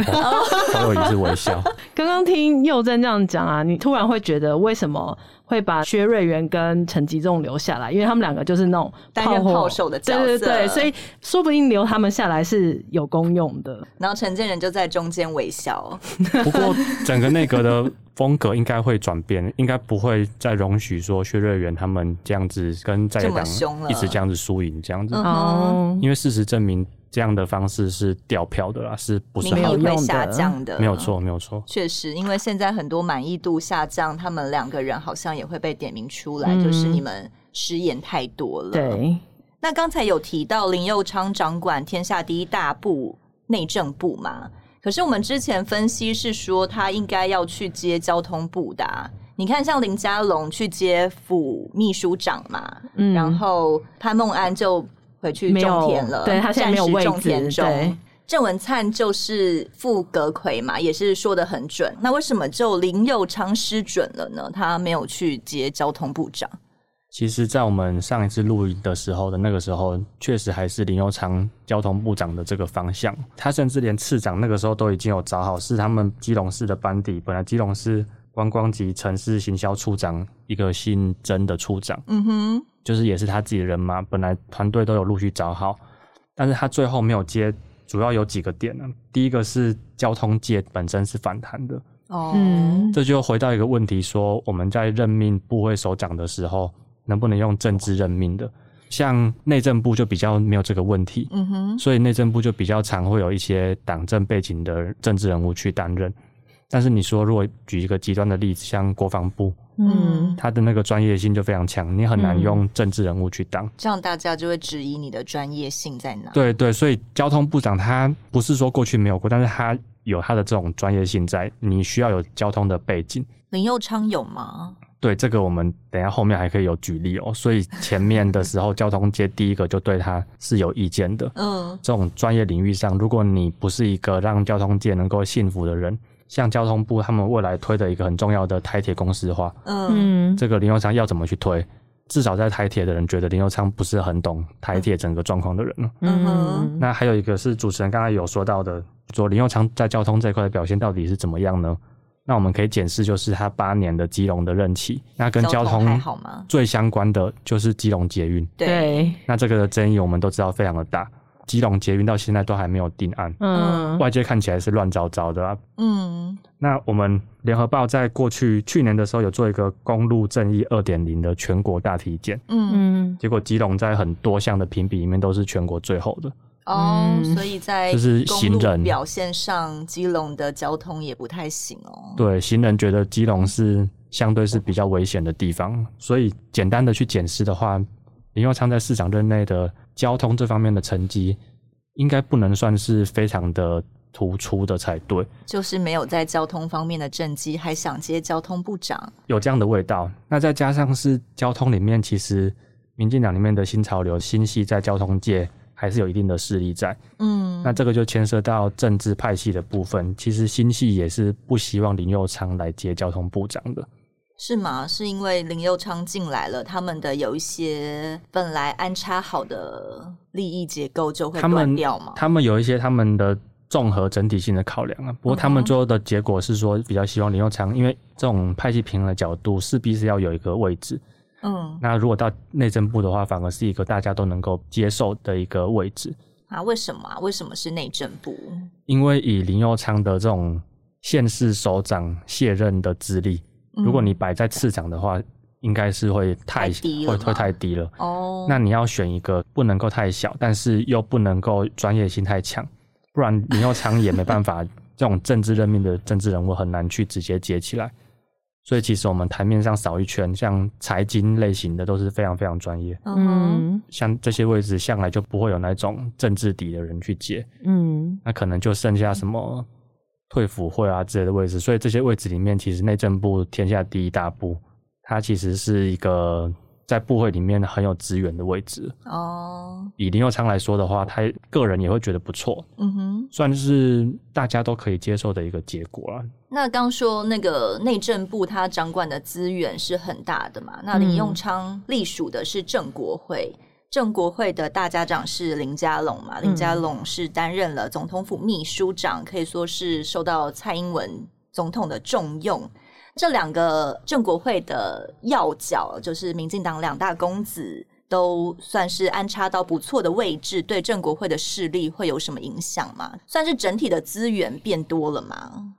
侯友仪是微笑。刚刚听佑真这样讲啊，你突然会觉得为什么？会把薛瑞元跟陈吉仲留下来，因为他们两个就是那种担任炮手的角色，对对对，所以说不定留他们下来是有功用的。然后陈建仁就在中间微笑。不过整个内阁的风格应该会转变，应该不会再容许说薛瑞元他们这样子跟在野党一直这样子输赢这样子。哦，因为事实证明。这样的方式是掉票的啦，是不是没有会下降的？没有错，没有错。确实，因为现在很多满意度下降，他们两个人好像也会被点名出来，嗯、就是你们失言太多了。对。那刚才有提到林佑昌掌管天下第一大部内政部嘛？可是我们之前分析是说他应该要去接交通部的、啊。你看，像林佳龙去接副秘书长嘛，嗯、然后潘孟安就。回去种田了，对，他现在没有位置。种田中，对，郑文灿就是副阁揆嘛，也是说的很准。那为什么就林佑昌失准了呢？他没有去接交通部长。其实，在我们上一次录音的时候的那个时候，确实还是林佑昌交通部长的这个方向。他甚至连次长那个时候都已经有找好，是他们基隆市的班底。本来基隆市观光及城市行销处长一个姓曾的处长，嗯哼。就是也是他自己的人嘛，本来团队都有陆续找好，但是他最后没有接，主要有几个点呢。第一个是交通界本身是反弹的，哦，这就回到一个问题，说我们在任命部会首长的时候，能不能用政治任命的？像内政部就比较没有这个问题，嗯哼，所以内政部就比较常会有一些党政背景的政治人物去担任。但是你说，如果举一个极端的例子，像国防部。嗯，他的那个专业性就非常强，你很难用政治人物去当，这样大家就会质疑你的专业性在哪。对对，所以交通部长他不是说过去没有过，但是他有他的这种专业性在，你需要有交通的背景。林佑昌有吗？对，这个我们等一下后面还可以有举例哦。所以前面的时候，交通界第一个就对他是有意见的。嗯，这种专业领域上，如果你不是一个让交通界能够信服的人。像交通部他们未来推的一个很重要的台铁公司化，嗯，这个林右昌要怎么去推？至少在台铁的人觉得林右昌不是很懂台铁整个状况的人了。嗯哼，那还有一个是主持人刚才有说到的，说林右昌在交通这一块的表现到底是怎么样呢？那我们可以检视就是他八年的基隆的任期，那跟交通最相关的就是基隆捷运。对，那这个的争议我们都知道非常的大。基隆捷运到现在都还没有定案，嗯，外界看起来是乱糟糟的啊，嗯。那我们联合报在过去去年的时候有做一个公路正义二点零的全国大体检，嗯。嗯，结果基隆在很多项的评比里面都是全国最后的，哦，所以在就是行人。表现上，基隆的交通也不太行哦。对，行人觉得基隆是相对是比较危险的地方，所以简单的去检视的话，林右昌在市长任内的。交通这方面的成绩应该不能算是非常的突出的才对，就是没有在交通方面的政绩，还想接交通部长，有这样的味道。那再加上是交通里面，其实民进党里面的新潮流、新系在交通界还是有一定的势力在。嗯，那这个就牵涉到政治派系的部分，其实新系也是不希望林佑昌来接交通部长的。是吗？是因为林佑昌进来了，他们的有一些本来安插好的利益结构就会断掉吗？他们有一些他们的综合整体性的考量啊。不过他们最后的结果是说，比较希望林佑昌，因为这种派系平衡的角度，势必是要有一个位置。嗯，那如果到内政部的话，反而是一个大家都能够接受的一个位置啊？为什么啊？为什么是内政部？因为以林佑昌的这种县市首长卸任的资历。如果你摆在次长的话，应该是会太，会会太低了。哦，那你要选一个不能够太小，但是又不能够专业性太强，不然林右昌也没办法。这种政治任命的政治人物很难去直接接起来。所以其实我们台面上扫一圈，像财经类型的都是非常非常专业。嗯，像这些位置向来就不会有那种政治底的人去接。嗯，那可能就剩下什么。退辅会啊之类的位置，所以这些位置里面，其实内政部天下第一大部，它其实是一个在部会里面很有资源的位置哦。以林佑昌来说的话，他个人也会觉得不错，嗯哼，算是大家都可以接受的一个结果了。那刚说那个内政部他掌管的资源是很大的嘛？那林佑昌隶属的是正国会。嗯正国会的大家长是林佳龙嘛？林佳龙是担任了总统府秘书长，可以说是受到蔡英文总统的重用。这两个正国会的要角，就是民进党两大公子，都算是安插到不错的位置，对正国会的势力会有什么影响吗？算是整体的资源变多了吗？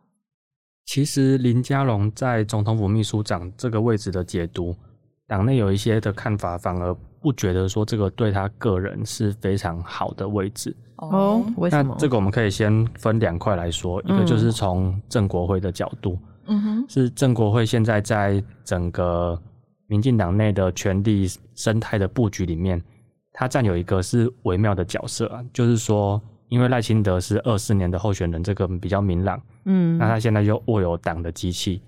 其实林佳龙在总统府秘书长这个位置的解读，党内有一些的看法，反而。不觉得说这个对他个人是非常好的位置哦？为什么？那这个我们可以先分两块来说，一个就是从郑国辉的角度，嗯哼，是郑国辉现在在整个民进党内的权力生态的布局里面，他占有一个是微妙的角色啊，就是说，因为赖清德是二四年的候选人，这个比较明朗，嗯，那他现在又握有党的机器。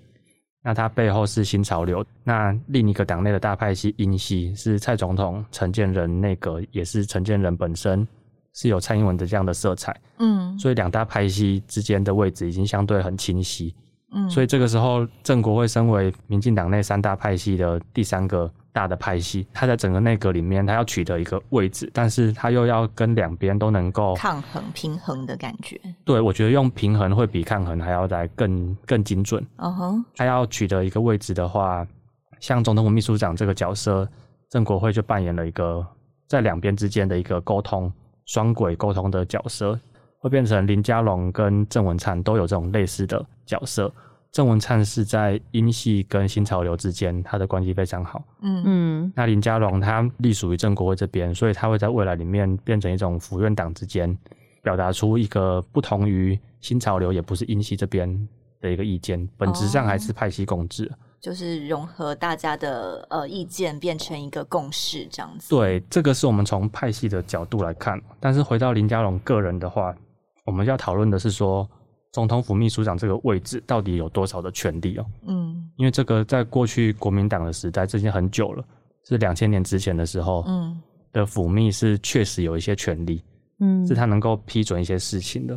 那他背后是新潮流，那另一个党内的大派系英系是蔡总统陈建仁内阁，也是陈建仁本身是有蔡英文的这样的色彩，嗯，所以两大派系之间的位置已经相对很清晰，嗯，所以这个时候郑国会身为民进党内三大派系的第三个。大的派系，他在整个内阁里面，他要取得一个位置，但是他又要跟两边都能够抗衡、平衡的感觉。对，我觉得用平衡会比抗衡还要再更更精准。嗯哼，他要取得一个位置的话，像总统府秘书长这个角色，郑国会就扮演了一个在两边之间的一个沟通双轨沟通的角色，会变成林佳龙跟郑文灿都有这种类似的角色。郑文灿是在英系跟新潮流之间，他的关系非常好。嗯嗯，那林佳龙他隶属于郑国会这边，所以他会在未来里面变成一种府院党之间，表达出一个不同于新潮流，也不是英系这边的一个意见，本质上还是派系共治。哦，就是融合大家的呃意见，变成一个共识这样子。对，这个是我们从派系的角度来看。但是回到林佳龙个人的话，我们要讨论的是说。总统府秘书长这个位置到底有多少的权力哦？嗯，因为这个在过去国民党的时代，这已经很久了，是两千年之前的时候，嗯，的府秘是确实有一些权利，嗯，是他能够批准一些事情的。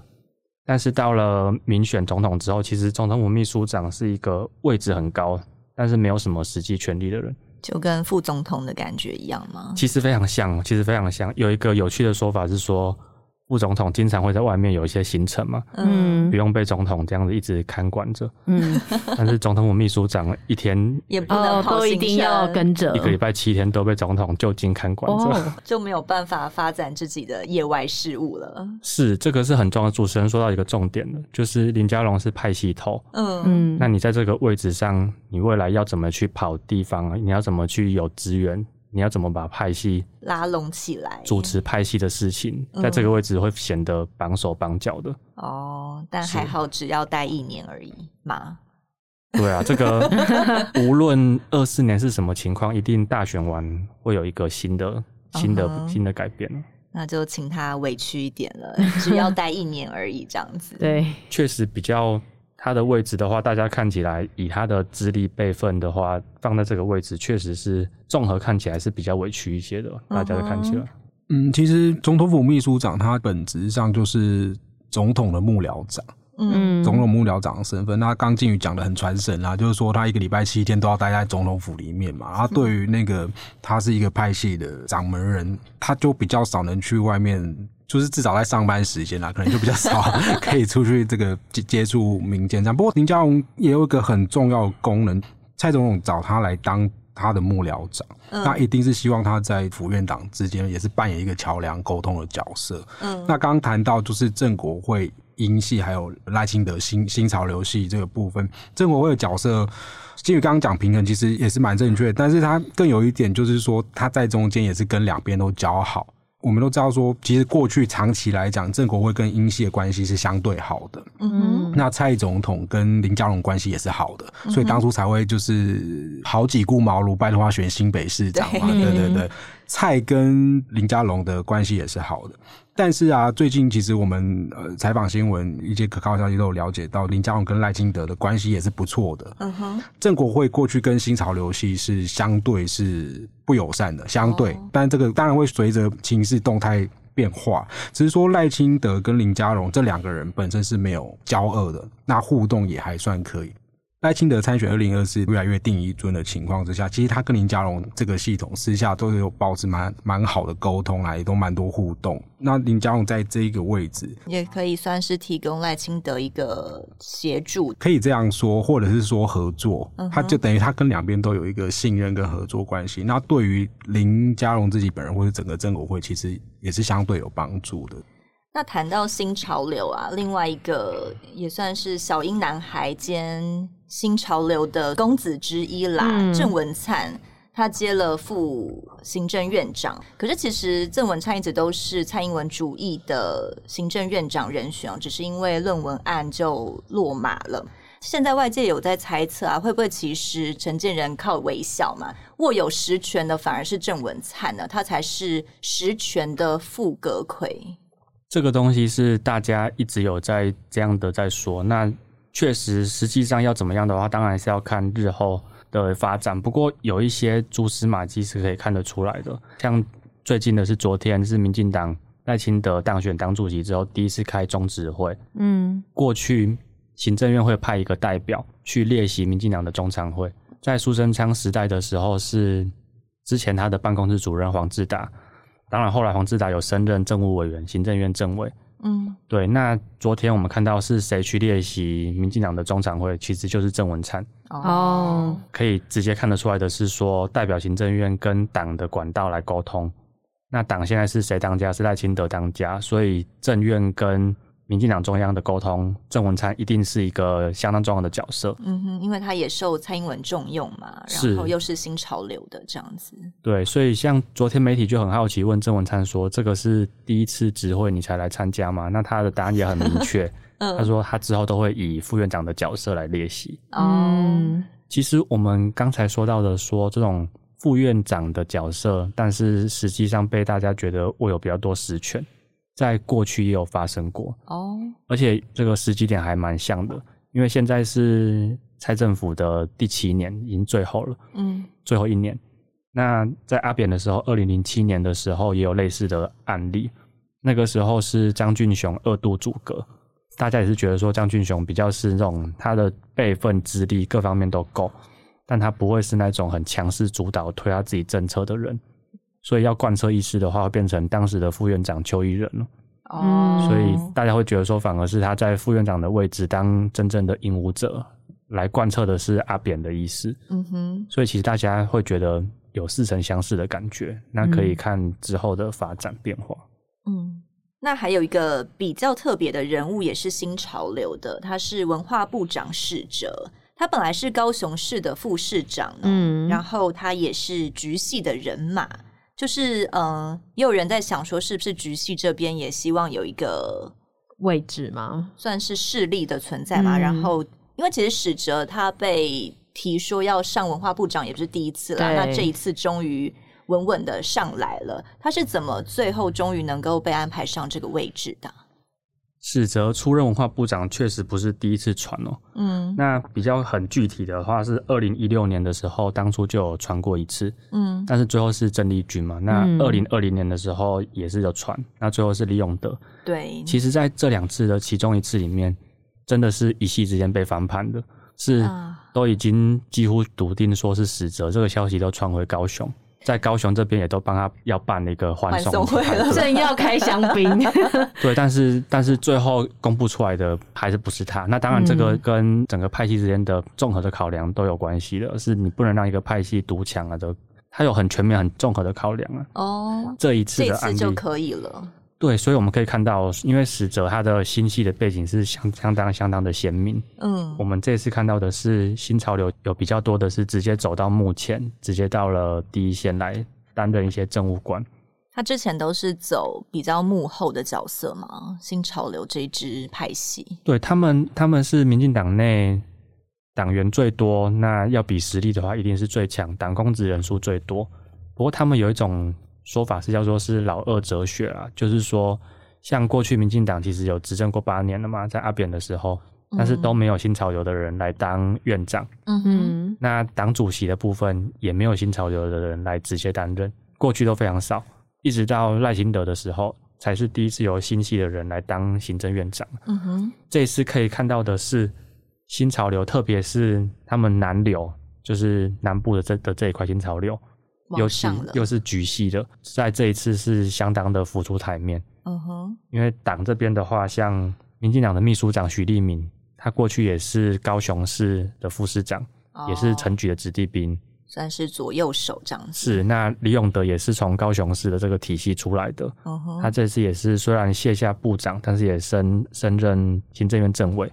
但是到了民选总统之后，其实总统府秘书长是一个位置很高，但是没有什么实际权利的人，就跟副总统的感觉一样吗？其实非常像，其实非常像。有一个有趣的说法是说。副总统经常会在外面有一些行程嘛，嗯，不用被总统这样子一直看管着，嗯，但是总统府秘书长一天也不能跑，都一定要跟着，一个礼拜七天都被总统就近看管着，哦，就没有办法发展自己的业外事务了。是，这个是很重要的。主持人说到一个重点了，就是林佳龙是派系头，嗯嗯，那你在这个位置上，你未来要怎么去跑地方？你要怎么去有资源？你要怎么把派系拉拢起来？主持派系的事情，在这个位置会显得绑手绑脚的。哦，但还好，只要待一年而已嘛。对啊，这个 无论二四年是什么情况，一定大选完会有一个新的、新的、uh huh. 新的改变。那就请他委屈一点了，只要待一年而已，这样子。对，确实比较。他的位置的话，大家看起来以他的资历辈分的话，放在这个位置，确实是综合看起来是比较委屈一些的。大家都看起来，嗯，其实总统府秘书长他本质上就是总统的幕僚长，嗯，总统幕僚长的身份。那刚靖宇讲的很传神啦，就是说他一个礼拜七天都要待在总统府里面嘛。他对于那个他是一个派系的掌门人，他就比较少能去外面。就是至少在上班时间啦，可能就比较少 可以出去这个接接触民间这样。不过林佳龙也有一个很重要的功能，蔡总统找他来当他的幕僚长，嗯、那一定是希望他在府院党之间也是扮演一个桥梁沟通的角色。嗯，那刚刚谈到就是郑国会英系还有赖清德新新潮流系这个部分，郑国会的角色，基于刚刚讲平衡，其实也是蛮正确的，但是他更有一点就是说他在中间也是跟两边都交好。我们都知道说，其实过去长期来讲，郑国辉跟英系的关系是相对好的。嗯哼，那蔡总统跟林佳龙关系也是好的，所以当初才会就是好几顾茅庐，拜托他选新北市长嘛。对对对，蔡跟林佳龙的关系也是好的。但是啊，最近其实我们呃采访新闻一些可靠消息都有了解到，林佳龙跟赖清德的关系也是不错的。嗯哼，郑国会过去跟新潮流系是相对是不友善的，相对，哦、但这个当然会随着情势动态变化。只是说赖清德跟林佳荣这两个人本身是没有交恶的，那互动也还算可以。赖清德参选二零二四越来越定一尊的情况之下，其实他跟林佳龙这个系统私下都有保持蛮蛮好的沟通啊，也都蛮多互动。那林佳龙在这一个位置，也可以算是提供赖清德一个协助，可以这样说，或者是说合作，他就等于他跟两边都有一个信任跟合作关系。那对于林佳龙自己本人或者整个政国会，其实也是相对有帮助的。那谈到新潮流啊，另外一个也算是小英男孩兼新潮流的公子之一啦，嗯、郑文灿，他接了副行政院长。可是其实郑文灿一直都是蔡英文主义的行政院长人选，只是因为论文案就落马了。现在外界有在猜测啊，会不会其实陈建仁靠微笑嘛，握有实权的反而是郑文灿呢？他才是实权的副阁揆。这个东西是大家一直有在这样的在说，那确实实际上要怎么样的话，当然是要看日后的发展。不过有一些蛛丝马迹是可以看得出来的，像最近的是昨天是民进党赖清德当选党主席之后第一次开中执会，嗯，过去行政院会派一个代表去列席民进党的中常会，在苏贞昌时代的时候是之前他的办公室主任黄志达。当然，后来黄志达有升任政务委员、行政院政委。嗯，对。那昨天我们看到是谁去列席民进党的中常会，其实就是郑文灿。哦，可以直接看得出来的是说，代表行政院跟党的管道来沟通。那党现在是谁当家？是赖清德当家，所以政院跟。民进党中央的沟通，郑文灿一定是一个相当重要的角色。嗯哼，因为他也受蔡英文重用嘛，然后又是新潮流的这样子。对，所以像昨天媒体就很好奇问郑文灿说：“这个是第一次执会你才来参加吗？”那他的答案也很明确，嗯、他说他之后都会以副院长的角色来列席。嗯，其实我们刚才说到的说这种副院长的角色，但是实际上被大家觉得握有比较多实权。在过去也有发生过哦，而且这个时机点还蛮像的，因为现在是蔡政府的第七年，已经最后了，嗯，最后一年。那在阿扁的时候，二零零七年的时候也有类似的案例，那个时候是张俊雄二度阻隔，大家也是觉得说张俊雄比较是那种他的辈分、资历各方面都够，但他不会是那种很强势主导推他自己政策的人。所以要贯彻意识的话，会变成当时的副院长邱义仁了。哦，所以大家会觉得说，反而是他在副院长的位置当真正的引武者，来贯彻的是阿扁的意思。嗯哼，所以其实大家会觉得有似曾相识的感觉。那可以看之后的发展变化。嗯，那还有一个比较特别的人物，也是新潮流的，他是文化部长史哲。他本来是高雄市的副市长，嗯，然后他也是局系的人马。就是嗯，也有人在想说，是不是局系这边也希望有一个位置吗？算是势力的存在嘛。嗯、然后，因为其实史哲他被提说要上文化部长，也不是第一次了。对那这一次终于稳稳的上来了。他是怎么最后终于能够被安排上这个位置的？史哲出任文化部长确实不是第一次传哦。嗯，那比较很具体的话是二零一六年的时候，当初就有传过一次。嗯，但是最后是郑丽君嘛。那二零二零年的时候也是有传，那最后是李永德。对，其实在这两次的其中一次里面，真的是一夕之间被翻盘的，是都已经几乎笃定说是史哲，这个消息都传回高雄。在高雄这边也都帮他要办了一个欢送会了，正要开香槟。对，但是但是最后公布出来的还是不是他。那当然，这个跟整个派系之间的综合的考量都有关系的，是你不能让一个派系独强啊，都他有很全面、很综合的考量啊。哦，这一次的案例就可以了。对，所以我们可以看到，因为死者他的新系的背景是相相当相当的鲜明。嗯，我们这次看到的是新潮流有比较多的是直接走到幕前，直接到了第一线来担任一些政务官。他之前都是走比较幕后的角色嘛？新潮流这一支派系，对他们，他们是民进党内党员最多，那要比实力的话，一定是最强，党公职人数最多。不过他们有一种。说法是叫做是老二哲学啊，就是说像过去民进党其实有执政过八年了嘛，在阿扁的时候，但是都没有新潮流的人来当院长。嗯哼，那党主席的部分也没有新潮流的人来直接担任，过去都非常少，一直到赖清德的时候，才是第一次由新系的人来当行政院长。嗯哼，这一次可以看到的是新潮流，特别是他们南流，就是南部的这的这一块新潮流，又是又是局系的，在这一次是相当的浮出台面。嗯哼，因为党这边的话，像民进党的秘书长许立民，他过去也是高雄市的副市长，哦、也是陈举的子弟兵，算是左右手这样子。是，那李永德也是从高雄市的这个体系出来的，嗯哼，他这次也是虽然卸下部长，但是也升升任行政院政委。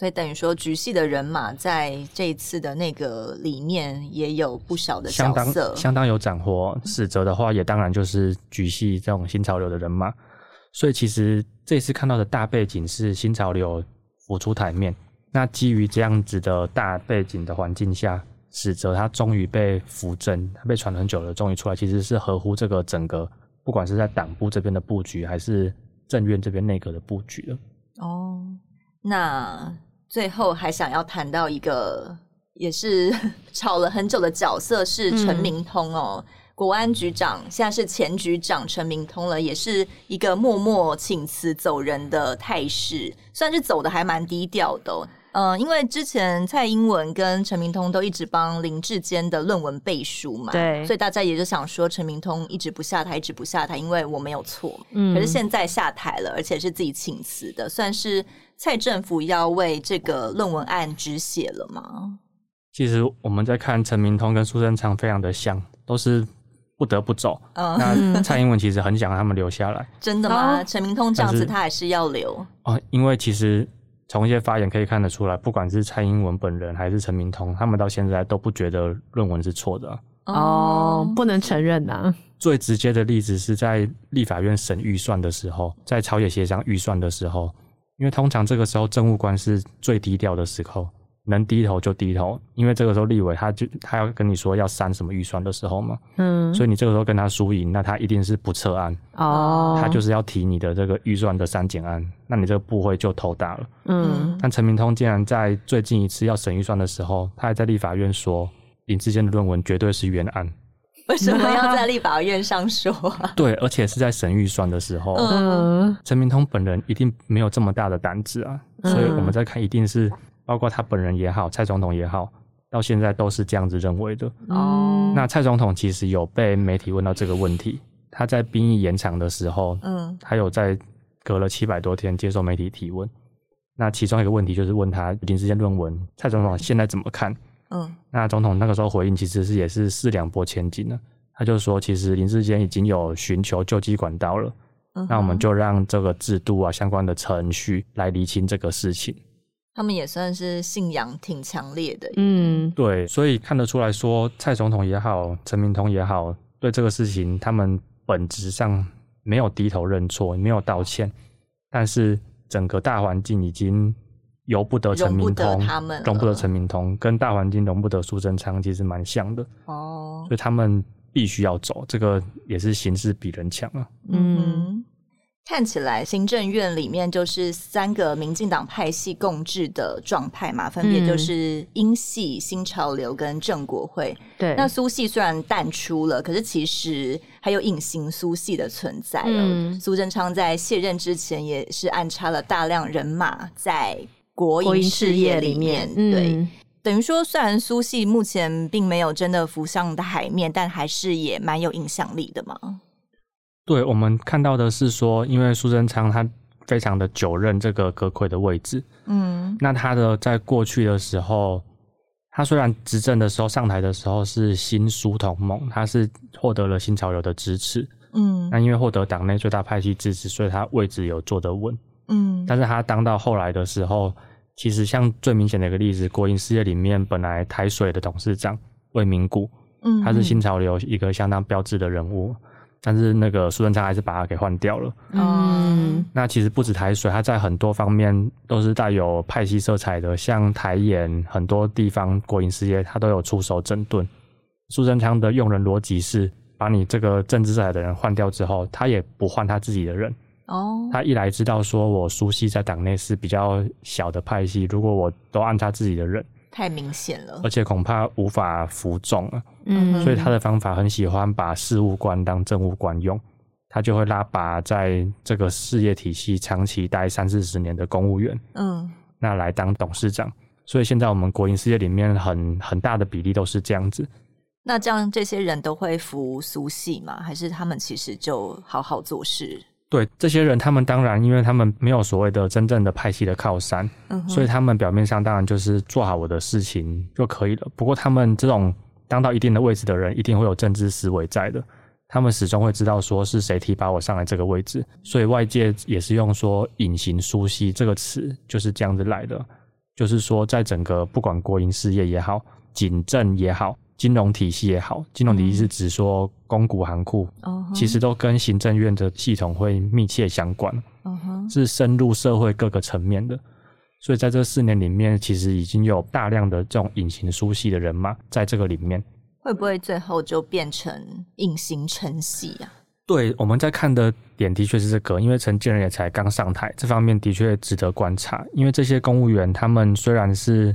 所以等于说，局系的人马在这一次的那个里面也有不少的角色，相当相当有斩获。使者的话，也当然就是局系这种新潮流的人马。所以其实这次看到的大背景是新潮流浮出台面。那基于这样子的大背景的环境下，使者他终于被扶正，他被传很久了，终于出来，其实是合乎这个整个，不管是在党部这边的布局，还是政院这边内阁的布局了。哦，那最后还想要谈到一个也是 吵了很久的角色，是陈明通哦。嗯国安局长现在是前局长陈明通了，也是一个默默请辞走人的态势，算是走的还蛮低调的哦。嗯、呃，因为之前蔡英文跟陈明通都一直帮林志坚的论文背书嘛，对，所以大家也就想说陈明通一直不下台，一直不下台，因为我没有错。嗯，可是现在下台了，而且是自己请辞的，算是蔡政府要为这个论文案止血了吗？其实我们在看陈明通跟苏贞昌非常的像，都是。不得不走。嗯，那蔡英文其实很想让他们留下来。真的吗？陈明通这样子，他还是要留。哦，因为其实从一些发言可以看得出来，不管是蔡英文本人还是陈明通，他们到现在都不觉得论文是错的。哦，不能承认呐。最直接的例子是在立法院审预算的时候，在朝野协商预算的时候，因为通常这个时候政务官是最低调的时候。能低头就低头，因为这个时候立委他就他要跟你说要删什么预算的时候嘛，嗯，所以你这个时候跟他输赢，那他一定是不撤案哦，他就是要提你的这个预算的删减案，那你这个部会就头大了，嗯。但陈明通竟然在最近一次要审预算的时候，他还在立法院说林志坚的论文绝对是冤案，为什么要在立法院上说啊？对，而且是在审预算的时候，嗯，陈明通本人一定没有这么大的胆子啊，所以我们在看一定是。包括他本人也好，蔡总统也好，到现在都是这样子认为的。哦，那蔡总统其实有被媒体问到这个问题，他在兵役延长的时候，嗯，他有在隔了七百多天接受媒体提问。那其中一个问题就是问他林智坚论文，蔡总统现在怎么看？嗯，那总统那个时候回应其实是也是四两拨千斤呢，他就说其实林志坚已经有寻求救济管道了，嗯，那我们就让这个制度啊相关的程序来厘清这个事情。他们也算是信仰挺强烈的，嗯，对，所以看得出来说，蔡总统也好，陈明通也好，对这个事情，他们本质上没有低头认错，没有道歉，但是整个大环境已经由不得陈明通，容不得他们，容不得陈明通，跟大环境容不得苏贞昌，其实蛮像的哦，所以他们必须要走，这个也是形势比人强啊，嗯。看起来行政院里面就是三个民进党派系共治的状态嘛，分别就是英系、新潮流跟正国会。对，那苏系虽然淡出了，可是其实还有隐形苏系的存在。嗯，苏贞昌在卸任之前也是安插了大量人马在国营事业里面。对，嗯、等于说虽然苏系目前并没有真的浮上的海面，但还是也蛮有影响力的嘛。对，我们看到的是说，因为苏贞昌他非常的久任这个阁揆的位置，嗯，那他的在过去的时候，他虽然执政的时候上台的时候是新苏同盟，他是获得了新潮流的支持，嗯，那因为获得党内最大派系支持，所以他位置有坐得稳，嗯，但是他当到后来的时候，其实像最明显的一个例子，国营事业里面本来台水的董事长魏明谷，嗯，他是新潮流一个相当标志的人物。但是那个苏贞昌还是把他给换掉了。嗯，那其实不止台水，他在很多方面都是带有派系色彩的，像台演很多地方国营事业，他都有出手整顿。苏贞昌的用人逻辑是，把你这个政治色彩的人换掉之后，他也不换他自己的人，哦，他一来知道说我苏系在党内是比较小的派系，如果我都按他自己的人，太明显了，而且恐怕无法服众了。嗯，所以他的方法很喜欢把事务官当政务官用，他就会拉拔在这个事业体系长期待三四十年的公务员，嗯，那来当董事长。所以现在我们国营事业里面很很大的比例都是这样子。那这样这些人都会服苏系吗？还是他们其实就好好做事？对，这些人，他们当然，因为他们没有所谓的真正的派系的靠山，嗯，所以他们表面上当然就是做好我的事情就可以了。不过，他们这种当到一定的位置的人，一定会有政治思维在的。他们始终会知道说是谁提拔我上来这个位置，所以外界也是用说“隐形苏系”这个词，就是这样子来的。就是说，在整个不管国营事业也好，警政也好。金融体系也好，金融体系是指说公股行库，其实都跟行政院的系统会密切相关，是深入社会各个层面的。所以在这四年里面，其实已经有大量的这种隐形书系的人马在这个里面。会不会最后就变成隐形成系啊？对，我们在看的点的确是这个，因为陈建仁也才刚上台，这方面的确值得观察。因为这些公务员，他们虽然是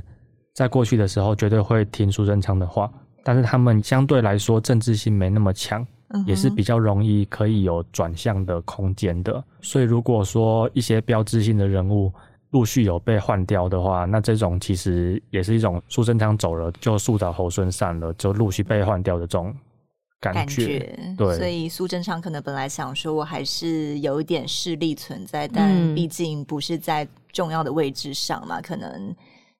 在过去的时候绝对会听苏贞昌的话。但是他们相对来说政治性没那么强，嗯，也是比较容易可以有转向的空间的。所以如果说一些标志性的人物陆续有被换掉的话，那这种其实也是一种苏贞昌走了就树倒猢狲散了，就陆续被换掉的这种感觉。感觉对，所以苏贞昌可能本来想说我还是有一点势力存在，但毕竟不是在重要的位置上嘛，可能。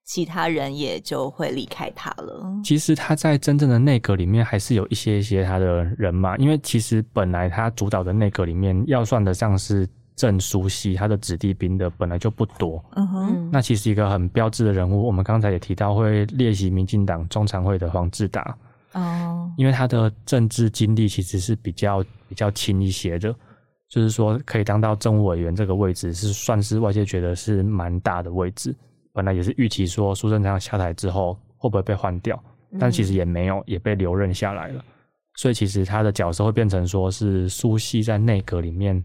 其他人也就会离开他了。其实他在真正的内阁里面还是有一些一些他的人嘛，因为其实本来他主导的内阁里面要算得上是正苏系，他的子弟兵的本来就不多。嗯哼，那其实一个很标志的人物，我们刚才也提到会列席民进党中常会的黄志达。哦，因为他的政治经历其实是比较比较轻一些的，就是说可以当到政务委员这个位置，是算是外界觉得是蛮大的位置。本来也是预期说苏贞昌下台之后会不会被换掉，但其实也没有，也被留任下来了。所以其实他的角色会变成说是苏系在内阁里面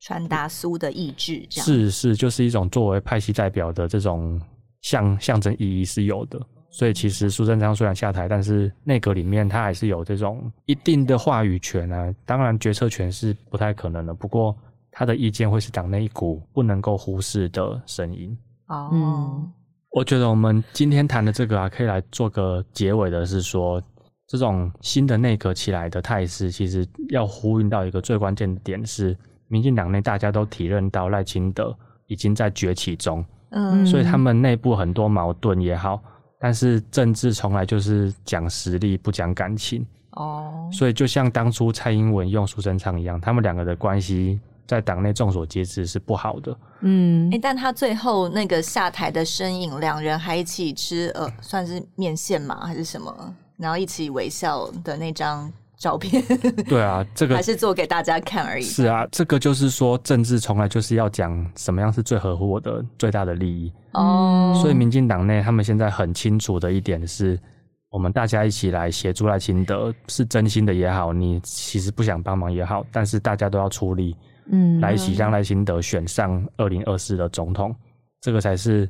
传达苏的意志，这样是是，就是一种作为派系代表的这种象象征意义是有的。所以其实苏贞昌虽然下台，但是内阁里面他还是有这种一定的话语权啊。当然决策权是不太可能的，不过他的意见会是党内一股不能够忽视的声音。哦、嗯，我觉得我们今天谈的这个啊，可以来做个结尾的，是说这种新的内阁起来的态势，其实要呼应到一个最关键的点是，民进党内大家都体认到赖清德已经在崛起中，嗯，所以他们内部很多矛盾也好，但是政治从来就是讲实力不讲感情，哦，所以就像当初蔡英文用苏贞昌一样，他们两个的关系。在党内众所皆知是不好的，嗯，哎、欸，但他最后那个下台的身影，两人还一起吃呃，算是面线嘛？还是什么？然后一起微笑的那张照片，对啊，这个还是做给大家看而已。是啊，这个就是说，政治从来就是要讲什么样是最合乎我的最大的利益哦。所以民进党内他们现在很清楚的一点是，我们大家一起来协助赖清德，是真心的也好，你其实不想帮忙也好，但是大家都要出力。嗯，来一起让赖清德选上二零二四的总统，这个才是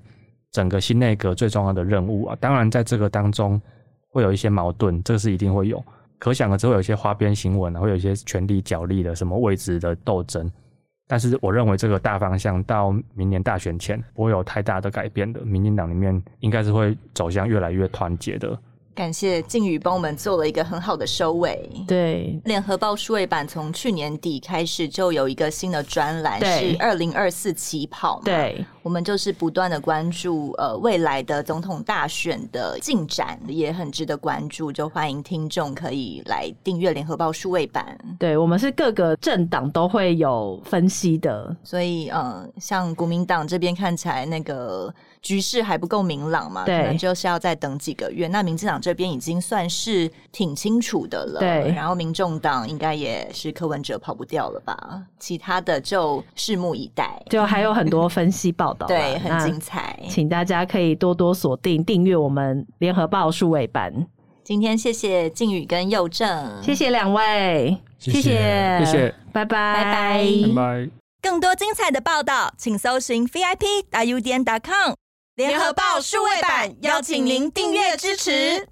整个新内阁最重要的任务啊！当然，在这个当中会有一些矛盾，这个是一定会有。可想而知，会有一些花边新闻啊，会有一些权力角力的什么位置的斗争。但是，我认为这个大方向到明年大选前不会有太大的改变的。民进党里面应该是会走向越来越团结的。感谢靖宇帮我们做了一个很好的收尾。对，联合报数位版从去年底开始就有一个新的专栏，是二零二四起跑嘛。对，我们就是不断的关注呃未来的总统大选的进展，也很值得关注。就欢迎听众可以来订阅联合报数位版。对，我们是各个政党都会有分析的，所以呃，像国民党这边看起来那个。局势还不够明朗嘛？对，可能就是要再等几个月。那民进党这边已经算是挺清楚的了。对，然后民众党应该也是柯文哲跑不掉了吧？其他的就拭目以待。就还有很多分析报道，对，很精彩。请大家可以多多锁定订阅我们联合报数位版。今天谢谢靖宇跟佑正，谢谢两位，谢谢，谢谢，拜拜，拜拜，拜拜。更多精彩的报道，请搜寻 VIP 大 U 点 com 联合报数位版，邀请您订阅支持。